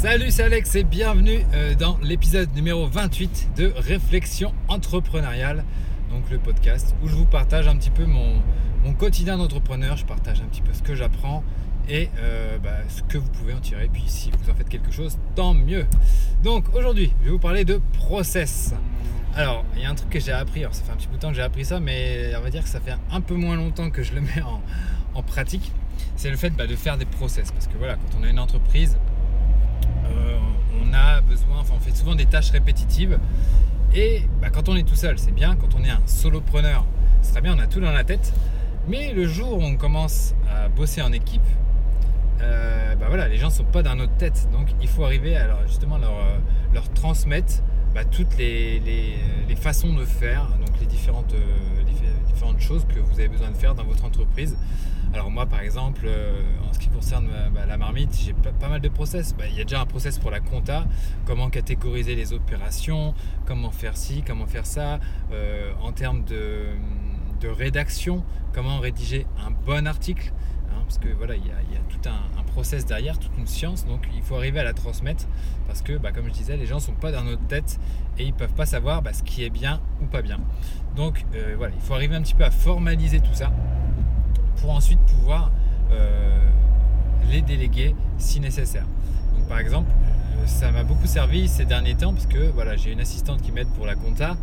Salut, c'est Alex et bienvenue euh, dans l'épisode numéro 28 de Réflexion entrepreneuriale, donc le podcast où je vous partage un petit peu mon, quotidien d'entrepreneur, je partage un petit peu ce que j'apprends et euh, bah, ce que vous pouvez en tirer. Puis si vous en faites quelque chose, tant mieux. Donc aujourd'hui, je vais vous parler de process. Alors, il y a un truc que j'ai appris, alors ça fait un petit bout de temps que j'ai appris ça, mais on va dire que ça fait un peu moins longtemps que je le mets en, pratique. C'est le fait bah, de faire des process. Parce que voilà, quand on a une entreprise, on a besoin, enfin on fait souvent des tâches répétitives. Et bah, quand on est tout seul, c'est bien. Quand on est un solopreneur, c'est très bien, on a tout dans la tête. Mais le jour où on commence à bosser en équipe, euh, bah voilà, les gens ne sont pas dans notre tête. Donc il faut arriver à leur, justement leur, euh, leur transmettre bah, toutes les, façons de faire, donc les différentes, différentes choses que vous avez besoin de faire dans votre entreprise. Alors moi par exemple, euh, en ce qui concerne euh, bah, la marmite, j'ai pas, mal de process. Bah, il y a déjà un process pour la compta, comment catégoriser les opérations, comment faire ci, comment faire ça, euh, en termes de, rédaction, comment rédiger un bon article. Hein, parce que voilà, il y, a, tout un, process derrière, toute une science, donc il faut arriver à la transmettre parce que, bah, comme je disais, les gens ne sont pas dans notre tête et ils ne peuvent pas savoir ce qui est bien ou pas bien. Donc voilà, il faut arriver un petit peu à formaliser tout ça pour ensuite pouvoir euh, les déléguer si nécessaire. Donc par exemple, euh, ça m'a beaucoup servi ces derniers temps parce que voilà, j'ai une assistante qui m'aide pour la compta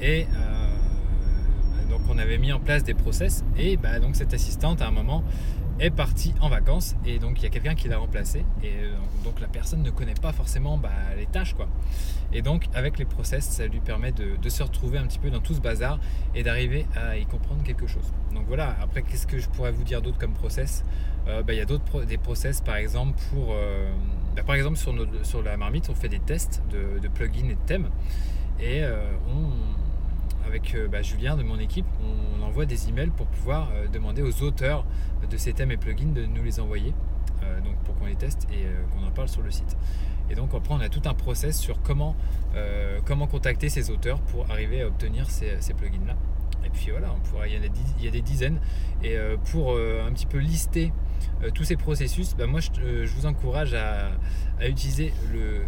et euh, donc on avait mis en place des process et bah, donc cette assistante à un moment est partie en vacances et donc il y a quelqu'un qui l'a remplacé et euh, donc la personne ne connaît pas forcément bah, les tâches quoi. Et donc avec les process, ça lui permet de, se retrouver un petit peu dans tout ce bazar et d'arriver à y comprendre quelque chose. Donc voilà, après qu'est-ce que je pourrais vous dire d'autre comme process? Euh, bah, Il y a d'autres des process par exemple pour... Euh, bah, par exemple sur, sur la marmite, on fait des tests de, de plugins et de thèmes et on avec euh, bah, Julien de mon équipe, on envoie des emails pour pouvoir euh, demander aux auteurs de ces thèmes et plugins de nous les envoyer, euh, donc pour qu'on les teste et qu'on en parle sur le site. Et donc après on a tout un process sur comment, comment contacter ces auteurs pour arriver à obtenir ces, plugins là. Et puis voilà, il, y a des, a des dizaines. Et pour un petit peu lister tous ces processus, bah, moi je, vous encourage à, utiliser le,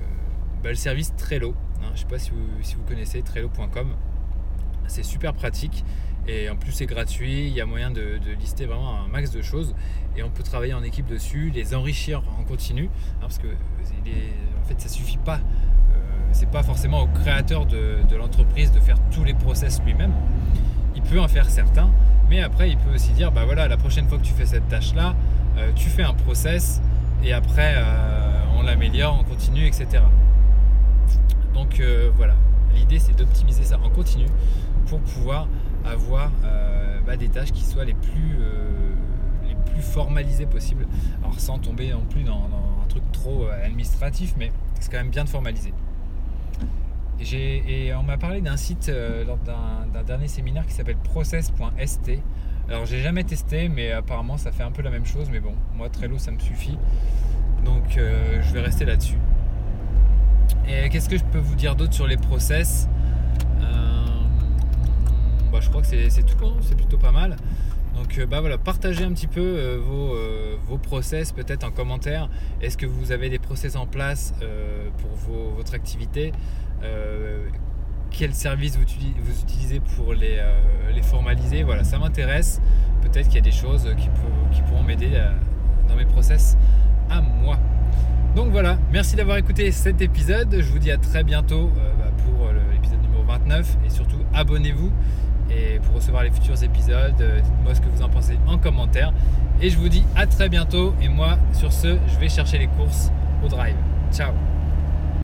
bah, le service Trello. Hein. je ne sais pas si vous, si vous connaissez Trello.com. C'est super pratique. Et en plus c'est gratuit, il y a moyen de, lister vraiment un max de choses. Et on peut travailler en équipe dessus, les enrichir en continu hein, parce que en fait ça suffit pas, euh, c'est pas forcément au créateur de, l'entreprise de faire tous les process lui-même, il peut en faire certains mais après il peut aussi dire bah voilà la prochaine fois que tu fais cette tâche là, euh, tu fais un process et après euh, on l'améliore, on continue etc. Donc voilà, l'idée c'est d'optimiser ça en continu pour pouvoir avoir euh, bah, des tâches qui soient les plus, euh, les plus formalisées possibles. Alors sans tomber non plus dans, un truc trop euh, administratif, mais c'est quand même bien de formaliser. Et, on m'a parlé d'un site lors d'un dernier séminaire qui s'appelle process.st. Alors j'ai jamais testé, mais apparemment ça fait un peu la même chose. Mais bon, moi Trello ça me suffit, donc je vais rester là-dessus. Et qu'est-ce que je peux vous dire d'autre sur les process bah, je crois que c'est tout, hein. c'est plutôt pas mal. Donc euh, bah voilà, partagez un petit peu euh, euh, vos, process peut-être en commentaire. Est-ce que vous avez des process en place pour votre activité Quel service vous, utilisez pour les, formaliser? Voilà, ça m'intéresse. Peut-être qu'il y a des choses qui pourront m'aider dans mes process à moi. Donc voilà, merci d'avoir écouté cet épisode. Je vous dis à très bientôt bah, pour l'épisode numéro 29 et surtout abonnez-vous pour recevoir les futurs épisodes. Euh, dites-moi ce que vous en pensez en commentaire. Et je vous dis à très bientôt. Et moi, sur ce, je vais chercher les courses au drive. Ciao